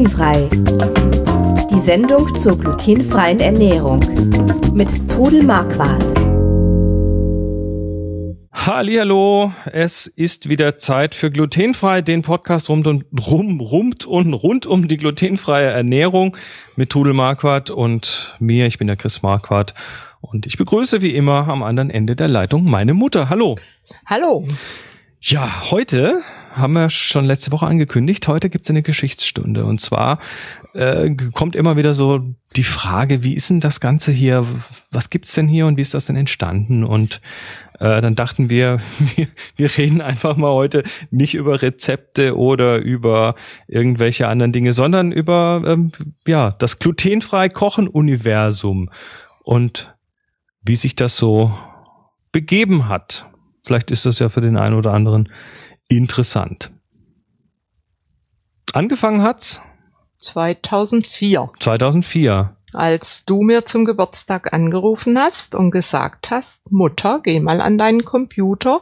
Glutenfrei. Die Sendung zur glutenfreien Ernährung mit Trudel Marquardt. Hallo, es ist wieder Zeit für glutenfrei, den Podcast rund und rum, rund und rund um die glutenfreie Ernährung mit Trudel Marquardt und mir. Ich bin der Chris Marquardt und ich begrüße wie immer am anderen Ende der Leitung meine Mutter. Hallo. Hallo. Ja, heute haben wir schon letzte Woche angekündigt. Heute gibt's eine Geschichtsstunde. Und zwar äh, kommt immer wieder so die Frage, wie ist denn das Ganze hier? Was gibt's denn hier und wie ist das denn entstanden? Und äh, dann dachten wir, wir, wir reden einfach mal heute nicht über Rezepte oder über irgendwelche anderen Dinge, sondern über ähm, ja das glutenfrei Kochen Universum und wie sich das so begeben hat. Vielleicht ist das ja für den einen oder anderen interessant. Angefangen hat's 2004. 2004 als du mir zum Geburtstag angerufen hast und gesagt hast, Mutter, geh mal an deinen Computer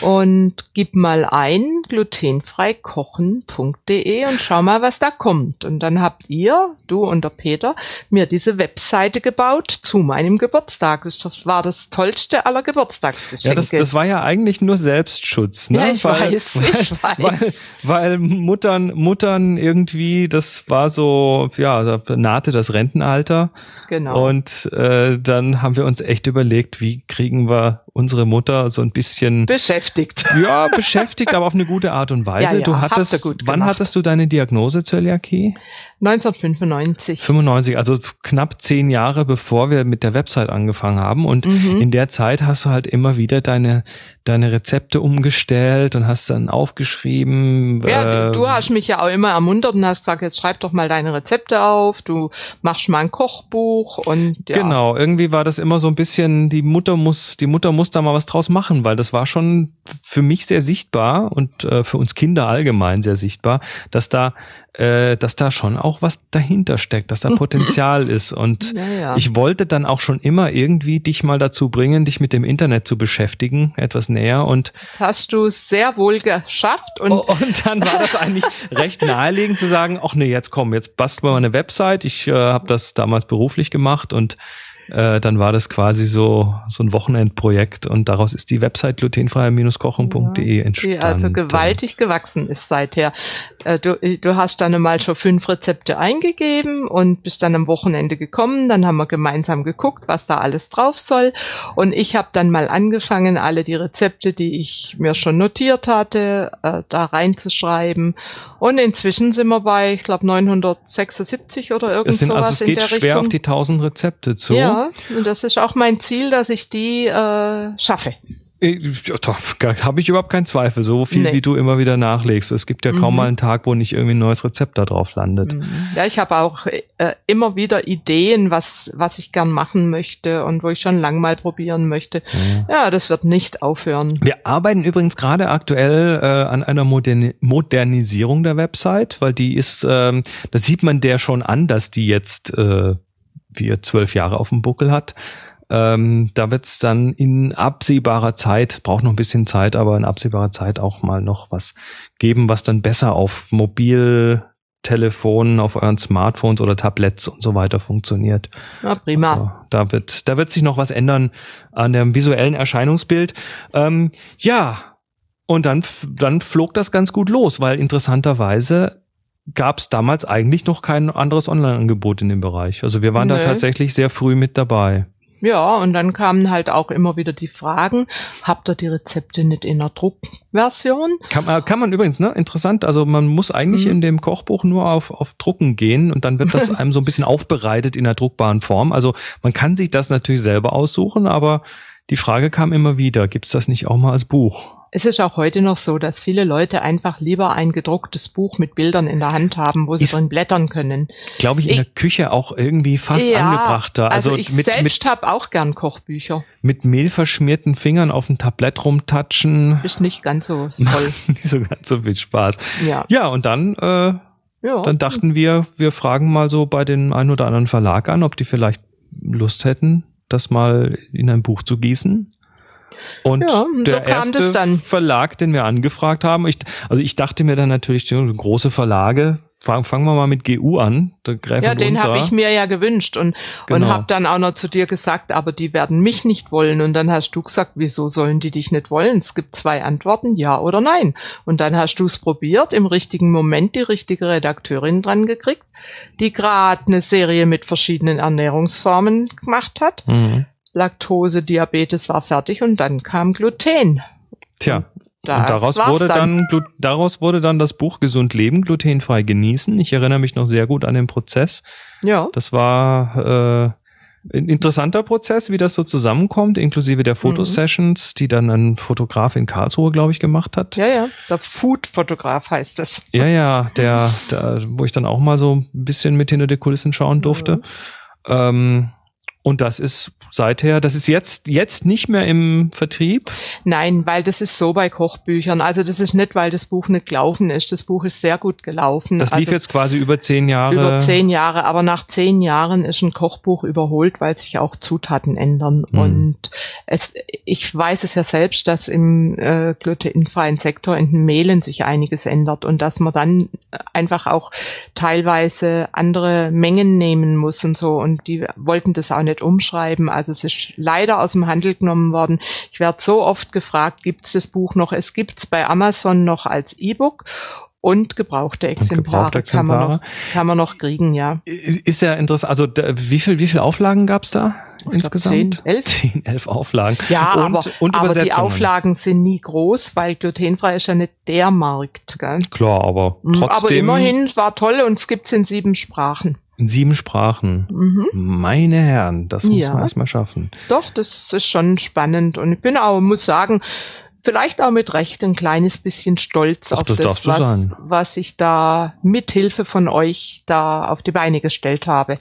und gib mal ein glutenfreikochen.de und schau mal, was da kommt. Und dann habt ihr, du und der Peter, mir diese Webseite gebaut zu meinem Geburtstag. Das war das tollste aller Geburtstagsgeschenke. Ja, das, das war ja eigentlich nur Selbstschutz. Ne? Ja, ich weil, weiß, ich weil, weiß. Weil, weil Muttern, Muttern irgendwie, das war so, ja, da nahte das Rentenalter Alter. Genau. Und äh, dann haben wir uns echt überlegt, wie kriegen wir unsere Mutter so ein bisschen beschäftigt. Ja, beschäftigt, aber auf eine gute Art und Weise. Ja, ja, du hattest, wann hattest du deine Diagnose Zöliakie? 1995. 95, also knapp zehn Jahre bevor wir mit der Website angefangen haben. Und mhm. in der Zeit hast du halt immer wieder deine, deine Rezepte umgestellt und hast dann aufgeschrieben. Ja, äh, du hast mich ja auch immer ermuntert und hast gesagt, jetzt schreib doch mal deine Rezepte auf, du machst mal ein Kochbuch und ja. Genau, irgendwie war das immer so ein bisschen, die Mutter muss, die Mutter muss da mal was draus machen, weil das war schon für mich sehr sichtbar und äh, für uns Kinder allgemein sehr sichtbar, dass da äh, dass da schon auch was dahinter steckt, dass da Potenzial ist. Und ja, ja. ich wollte dann auch schon immer irgendwie dich mal dazu bringen, dich mit dem Internet zu beschäftigen, etwas näher. Und das hast du sehr wohl geschafft. Und, oh, und dann war das eigentlich recht naheliegend zu sagen, ach nee, jetzt komm, jetzt basteln wir mal eine Website. Ich äh, habe das damals beruflich gemacht und äh, dann war das quasi so, so ein Wochenendprojekt und daraus ist die Website glutenfreie-kochen.de ja, entstanden. Die also gewaltig gewachsen ist seither. Äh, du, du hast dann einmal schon fünf Rezepte eingegeben und bist dann am Wochenende gekommen. Dann haben wir gemeinsam geguckt, was da alles drauf soll. Und ich habe dann mal angefangen, alle die Rezepte, die ich mir schon notiert hatte, äh, da reinzuschreiben. Und inzwischen sind wir bei, ich glaube, 976 oder irgend es sind, sowas also es geht schwer Richtung. auf die 1000 Rezepte zu. Ja, und das ist auch mein Ziel, dass ich die äh, schaffe. Habe ich überhaupt keinen Zweifel, so viel nee. wie du immer wieder nachlegst. Es gibt ja kaum mhm. mal einen Tag, wo nicht irgendwie ein neues Rezept da drauf landet. Mhm. Ja, ich habe auch äh, immer wieder Ideen, was, was ich gern machen möchte und wo ich schon lang mal probieren möchte. Ja, ja das wird nicht aufhören. Wir arbeiten übrigens gerade aktuell äh, an einer Modern Modernisierung der Website, weil die ist, ähm, da sieht man der schon an, dass die jetzt äh, wir zwölf Jahre auf dem Buckel hat. Ähm, da wird es dann in absehbarer Zeit, braucht noch ein bisschen Zeit, aber in absehbarer Zeit auch mal noch was geben, was dann besser auf Mobiltelefonen, auf euren Smartphones oder Tablets und so weiter funktioniert. Ja, prima. Also, da wird, da wird sich noch was ändern an dem visuellen Erscheinungsbild. Ähm, ja, und dann, dann flog das ganz gut los, weil interessanterweise gab es damals eigentlich noch kein anderes Online-Angebot in dem Bereich. Also wir waren nee. da tatsächlich sehr früh mit dabei. Ja, und dann kamen halt auch immer wieder die Fragen, habt ihr die Rezepte nicht in der Druckversion? Kann, kann man übrigens, ne? Interessant. Also man muss eigentlich mhm. in dem Kochbuch nur auf, auf Drucken gehen und dann wird das einem so ein bisschen aufbereitet in der druckbaren Form. Also man kann sich das natürlich selber aussuchen, aber die Frage kam immer wieder, gibt's das nicht auch mal als Buch? Es ist auch heute noch so, dass viele Leute einfach lieber ein gedrucktes Buch mit Bildern in der Hand haben, wo sie ist, drin blättern können. Glaube ich, in ich, der Küche auch irgendwie fast ja, angebrachter. Also, also ich mit, selbst habe auch gern Kochbücher. Mit mehlverschmierten Fingern auf dem Tablett rumtatschen. Ist nicht ganz so toll. nicht so ganz so viel Spaß. Ja, ja und dann äh, ja. Dann dachten wir, wir fragen mal so bei den ein oder anderen Verlag an, ob die vielleicht Lust hätten, das mal in ein Buch zu gießen. Und ja, der so erste Verlag, den wir angefragt haben, ich, also ich dachte mir dann natürlich, große Verlage, fangen fang wir mal mit GU an. Da greifen ja, den habe ich mir ja gewünscht und, genau. und habe dann auch noch zu dir gesagt, aber die werden mich nicht wollen. Und dann hast du gesagt, wieso sollen die dich nicht wollen? Es gibt zwei Antworten, ja oder nein. Und dann hast du es probiert, im richtigen Moment die richtige Redakteurin dran gekriegt, die gerade eine Serie mit verschiedenen Ernährungsformen gemacht hat. Mhm. Laktose, Diabetes war fertig und dann kam Gluten. Tja, da und daraus wurde dann. dann. daraus wurde dann das Buch Gesund leben, glutenfrei genießen. Ich erinnere mich noch sehr gut an den Prozess. Ja. Das war äh, ein interessanter Prozess, wie das so zusammenkommt, inklusive der Fotosessions, mhm. die dann ein Fotograf in Karlsruhe, glaube ich, gemacht hat. Ja, ja. Der Food-Fotograf heißt es. Ja, ja, der, der, wo ich dann auch mal so ein bisschen mit hinter die Kulissen schauen durfte. Mhm. Ähm, und das ist seither, das ist jetzt, jetzt nicht mehr im Vertrieb? Nein, weil das ist so bei Kochbüchern. Also das ist nicht, weil das Buch nicht gelaufen ist. Das Buch ist sehr gut gelaufen. Das lief also jetzt quasi über zehn Jahre. Über zehn Jahre, aber nach zehn Jahren ist ein Kochbuch überholt, weil sich auch Zutaten ändern. Mhm. Und es, ich weiß es ja selbst, dass im äh, glutenfreien Sektor in den Mehlen sich einiges ändert und dass man dann einfach auch teilweise andere Mengen nehmen muss und so. Und die wollten das auch nicht umschreiben. Also es ist leider aus dem Handel genommen worden. Ich werde so oft gefragt, gibt es das Buch noch? Es gibt es bei Amazon noch als E-Book und gebrauchte Exemplare, gebrauchte Exemplare. Kann, man noch, kann man noch kriegen, ja. Ist ja interessant. Also wie viel, wie viel Auflagen gab es da? Ich insgesamt? Glaub, 10, 11. 10, 11 Auflagen. Ja, und, aber, und aber die Auflagen sind nie groß, weil glutenfrei ist ja nicht der Markt. Gell? Klar, aber trotzdem. Mhm, aber immerhin war toll und es gibt es in sieben Sprachen. In sieben Sprachen. Mhm. Meine Herren, das muss ja. man erstmal schaffen. Doch, das ist schon spannend. Und ich bin auch, muss sagen, vielleicht auch mit Recht ein kleines bisschen stolz Ach, auf das, das was, was ich da mit Hilfe von euch da auf die Beine gestellt habe.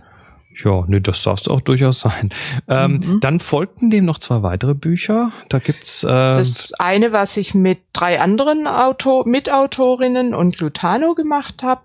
Ja, nee, das darfst auch durchaus sein. Ähm, mhm. Dann folgten dem noch zwei weitere Bücher. Da gibt's äh, das eine, was ich mit drei anderen Autor Mitautorinnen und Glutano gemacht habe.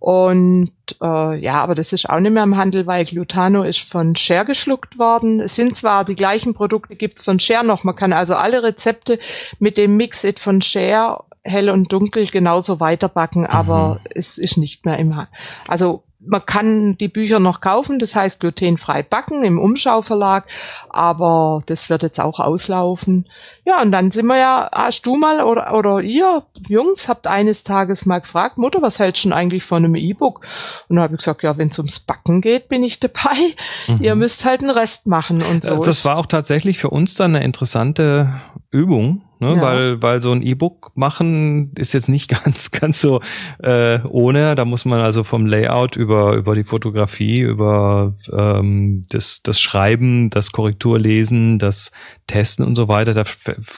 Und äh, ja, aber das ist auch nicht mehr im Handel, weil Glutano ist von Share geschluckt worden. Es sind zwar die gleichen Produkte, gibt's von Share noch. Man kann also alle Rezepte mit dem Mix-It von Share hell und dunkel genauso weiterbacken, aber mhm. es ist nicht mehr im Handel. Also man kann die Bücher noch kaufen, das heißt glutenfrei backen im Umschauverlag, aber das wird jetzt auch auslaufen. Ja, und dann sind wir ja, hast du mal oder, oder ihr Jungs habt eines Tages mal gefragt, Mutter, was hältst du denn eigentlich von einem E-Book? Und dann habe ich gesagt, ja, wenn es ums Backen geht, bin ich dabei. Mhm. Ihr müsst halt einen Rest machen und so. Das war auch tatsächlich für uns dann eine interessante Übung, ne? Ja. weil weil so ein E-Book machen ist jetzt nicht ganz ganz so äh, ohne. Da muss man also vom Layout über über die Fotografie, über ähm, das das Schreiben, das Korrekturlesen, das Testen und so weiter. Da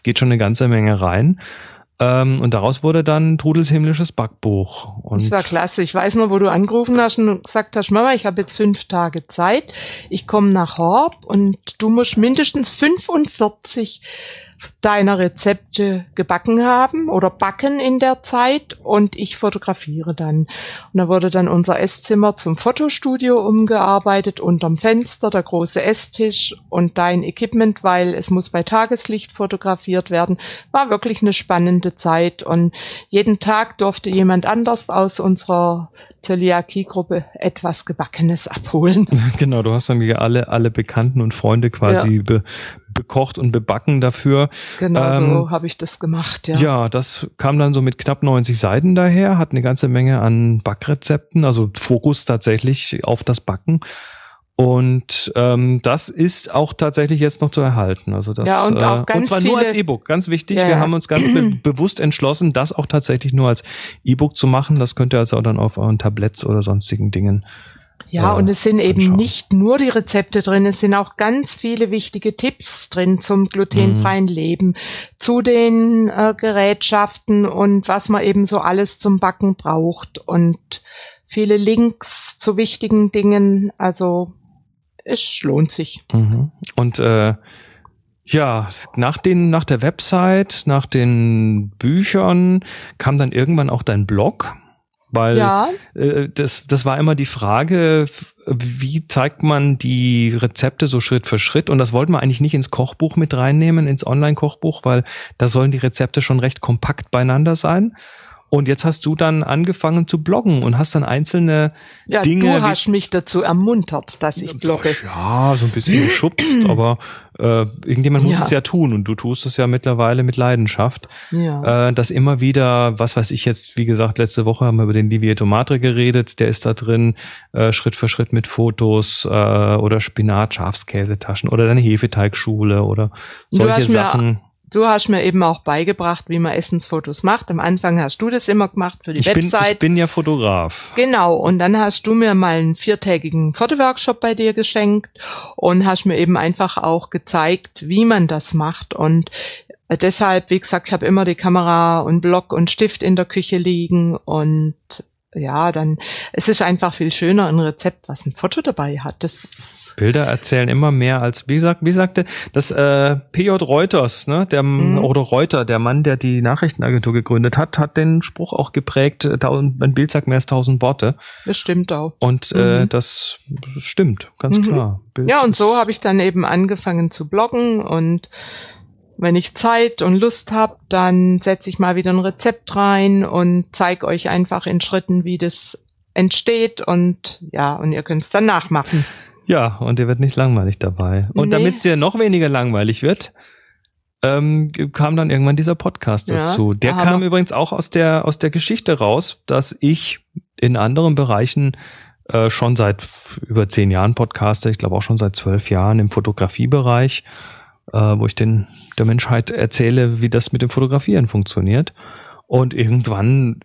geht schon eine ganze Menge rein. Ähm, und daraus wurde dann Trudels himmlisches Backbuch. Und das war klasse. Ich weiß nur, wo du angerufen hast und gesagt hast, Mama, ich habe jetzt fünf Tage Zeit. Ich komme nach Horb und du musst mindestens 45 deiner Rezepte gebacken haben oder backen in der Zeit und ich fotografiere dann. Und da wurde dann unser Esszimmer zum Fotostudio umgearbeitet, unterm Fenster der große Esstisch und dein Equipment, weil es muss bei Tageslicht fotografiert werden. War wirklich eine spannende Zeit und jeden Tag durfte jemand anders aus unserer Zöliakie-Gruppe etwas Gebackenes abholen. Genau, du hast dann alle, alle Bekannten und Freunde quasi ja. be, bekocht und bebacken dafür. Genau, ähm, so habe ich das gemacht, ja. Ja, das kam dann so mit knapp 90 Seiten daher, hat eine ganze Menge an Backrezepten, also Fokus tatsächlich auf das Backen. Und ähm, das ist auch tatsächlich jetzt noch zu erhalten. Also das ja, und, auch äh, ganz und zwar nur als E-Book. Ganz wichtig. Ja, wir haben uns ganz be bewusst entschlossen, das auch tatsächlich nur als E-Book zu machen. Das könnt ihr also auch dann auf euren Tabletts oder sonstigen Dingen. Ja, und es sind eben anschauen. nicht nur die Rezepte drin, es sind auch ganz viele wichtige Tipps drin zum glutenfreien mhm. Leben, zu den äh, Gerätschaften und was man eben so alles zum Backen braucht und viele Links zu wichtigen Dingen. Also es lohnt sich. Mhm. Und äh, ja, nach den, nach der Website, nach den Büchern kam dann irgendwann auch dein Blog. Weil ja. äh, das, das war immer die Frage, wie zeigt man die Rezepte so Schritt für Schritt? Und das wollten wir eigentlich nicht ins Kochbuch mit reinnehmen, ins Online-Kochbuch, weil da sollen die Rezepte schon recht kompakt beieinander sein. Und jetzt hast du dann angefangen zu bloggen und hast dann einzelne ja, Dinge. Du hast mich dazu ermuntert, dass ich blogge. Ja, so ein bisschen geschubst, aber äh, irgendjemand muss Ja. es ja tun und du tust es ja mittlerweile mit Leidenschaft. Ja. Äh, dass immer wieder, was weiß ich jetzt, wie gesagt, letzte Woche haben wir über den Livieto Matre geredet, der ist da drin, äh, Schritt für Schritt mit Fotos äh, oder Spinat, Schafskäsetaschen oder deine Hefeteigschule oder solche Sachen. Du hast mir eben auch beigebracht, wie man Essensfotos macht. Am Anfang hast du das immer gemacht für die Ich bin, Website. ich bin ja Fotograf. Genau, und dann hast du mir mal einen viertägigen Fotoworkshop bei dir geschenkt und hast mir eben einfach auch gezeigt, wie man das macht. Und äh, deshalb, wie gesagt, ich habe immer die Kamera und Block und Stift in der Küche liegen und ja, dann, es ist einfach viel schöner, ein Rezept, was ein Foto dabei hat. Das, Bilder erzählen immer mehr als, wie sagt, wie sagte das äh, PJ Reuters, ne, der Mhm. oder Reuter, der Mann, der die Nachrichtenagentur gegründet hat, hat den Spruch auch geprägt, äh, tausend- ein Bild sagt mehr als tausend Worte. das stimmt auch. Und äh, Mhm. das stimmt, ganz Mhm. klar. Bild Ja, und so habe ich dann eben angefangen zu bloggen und wenn ich Zeit und Lust habe, dann setze ich mal wieder ein Rezept rein und zeige euch einfach in Schritten, wie das entsteht und ja, und ihr könnt es dann nachmachen. Ja, und dir wird nicht langweilig dabei. Und Nee. damit es dir noch weniger langweilig wird, ähm, kam dann irgendwann dieser Podcast Ja, dazu. Der kam übrigens auch aus der, aus der Geschichte raus, dass ich in anderen Bereichen äh, schon seit über zehn Jahren podcaste, ich glaube auch schon seit zwölf Jahren im Fotografiebereich, äh, wo ich den, der Menschheit erzähle, wie das mit dem Fotografieren funktioniert. Und irgendwann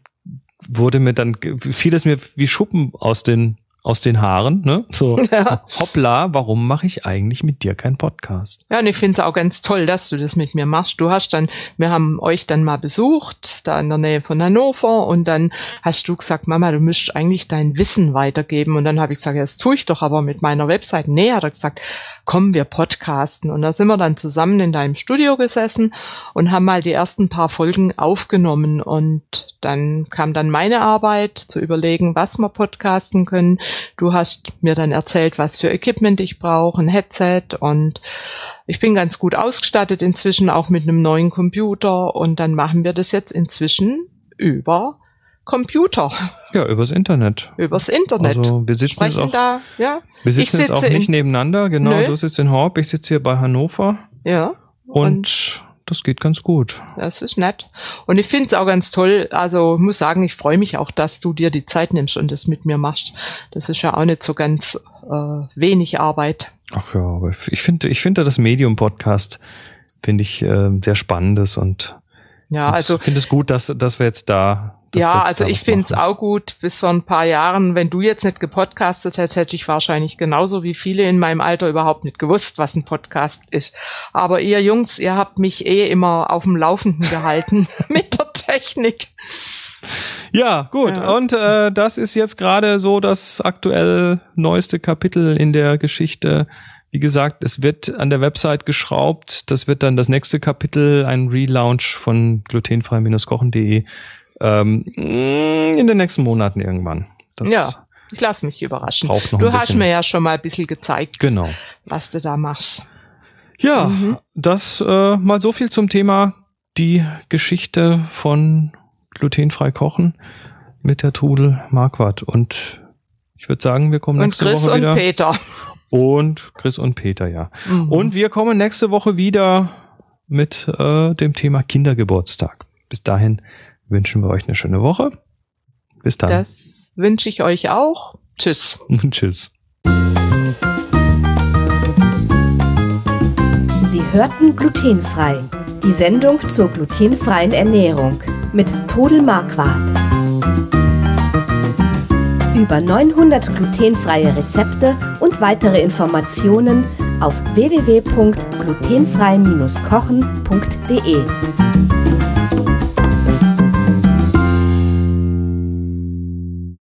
wurde mir dann, fiel es mir wie Schuppen aus den, aus den Haaren, ne? So, Ja. hoppla, warum mache ich eigentlich mit dir keinen Podcast? Ja, und ich finde es auch ganz toll, dass du das mit mir machst. Du hast dann, wir haben euch dann mal besucht, da in der Nähe von Hannover, und dann hast du gesagt, Mama, du müsst eigentlich dein Wissen weitergeben. Und dann habe ich gesagt, ja, das tue ich doch aber mit meiner Website. Nee, hat er gesagt, komm, wir podcasten. Und da sind wir dann zusammen in deinem Studio gesessen und haben mal die ersten paar Folgen aufgenommen. Und dann kam dann meine Arbeit, zu überlegen, was wir podcasten können. Du hast mir dann erzählt, was für Equipment ich brauche, ein Headset und ich bin ganz gut ausgestattet inzwischen auch mit einem neuen Computer und dann machen wir das jetzt inzwischen über Computer, Ja, übers Internet. übers Internet. Also wir sitzen jetzt Sprechen auch, da, ja, wir sitzen jetzt auch nicht in- nebeneinander, genau. Nö. Du sitzt in Horb, ich sitze hier bei Hannover ja. und, das geht ganz gut. Das ist nett. Und ich finde es auch ganz toll. Also ich muss sagen, ich freue mich auch, dass du dir die Zeit nimmst und das mit mir machst. Das ist ja auch nicht so ganz äh, wenig Arbeit. Ach ja, aber ich finde, ich finde das Medium-Podcast finde ich äh, sehr spannendes und Ja, also ich finde es gut, dass, dass wir jetzt da. Wir ja, also ich finde es auch gut. Bis vor ein paar Jahren, wenn du jetzt nicht gepodcastet hättest, hätte ich wahrscheinlich genauso wie viele in meinem Alter überhaupt nicht gewusst, was ein Podcast ist. Aber ihr Jungs, ihr habt mich eh immer auf dem Laufenden gehalten mit der Technik. Ja, gut. Ja. Und äh, das ist jetzt gerade so das aktuell neueste Kapitel in der Geschichte. Wie gesagt, es wird an der Website geschraubt. Das wird dann das nächste Kapitel, ein Relaunch von glutenfrei-kochen.de ähm, in den nächsten Monaten irgendwann. Das Ja. Ich lasse mich überraschen. braucht noch Du hast mir ja schon mal ein bisschen gezeigt, Genau. was du da machst. Ja, Mhm. das äh, mal so viel zum Thema die Geschichte von glutenfrei kochen mit der Trudel Marquardt. Und ich würde sagen, wir kommen Und nächste Chris Woche und wieder. Peter. Und Chris und Peter, ja. Mhm. Und wir kommen nächste Woche wieder mit äh, dem Thema Kindergeburtstag. Bis dahin wünschen wir euch eine schöne Woche. Bis dann. das wünsche ich euch auch. Tschüss. Tschüss. Sie hörten glutenfrei. Die Sendung zur glutenfreien Ernährung mit Todel Marquardt. Über 900 glutenfreie Rezepte und weitere Informationen auf www.glutenfrei-kochen.de.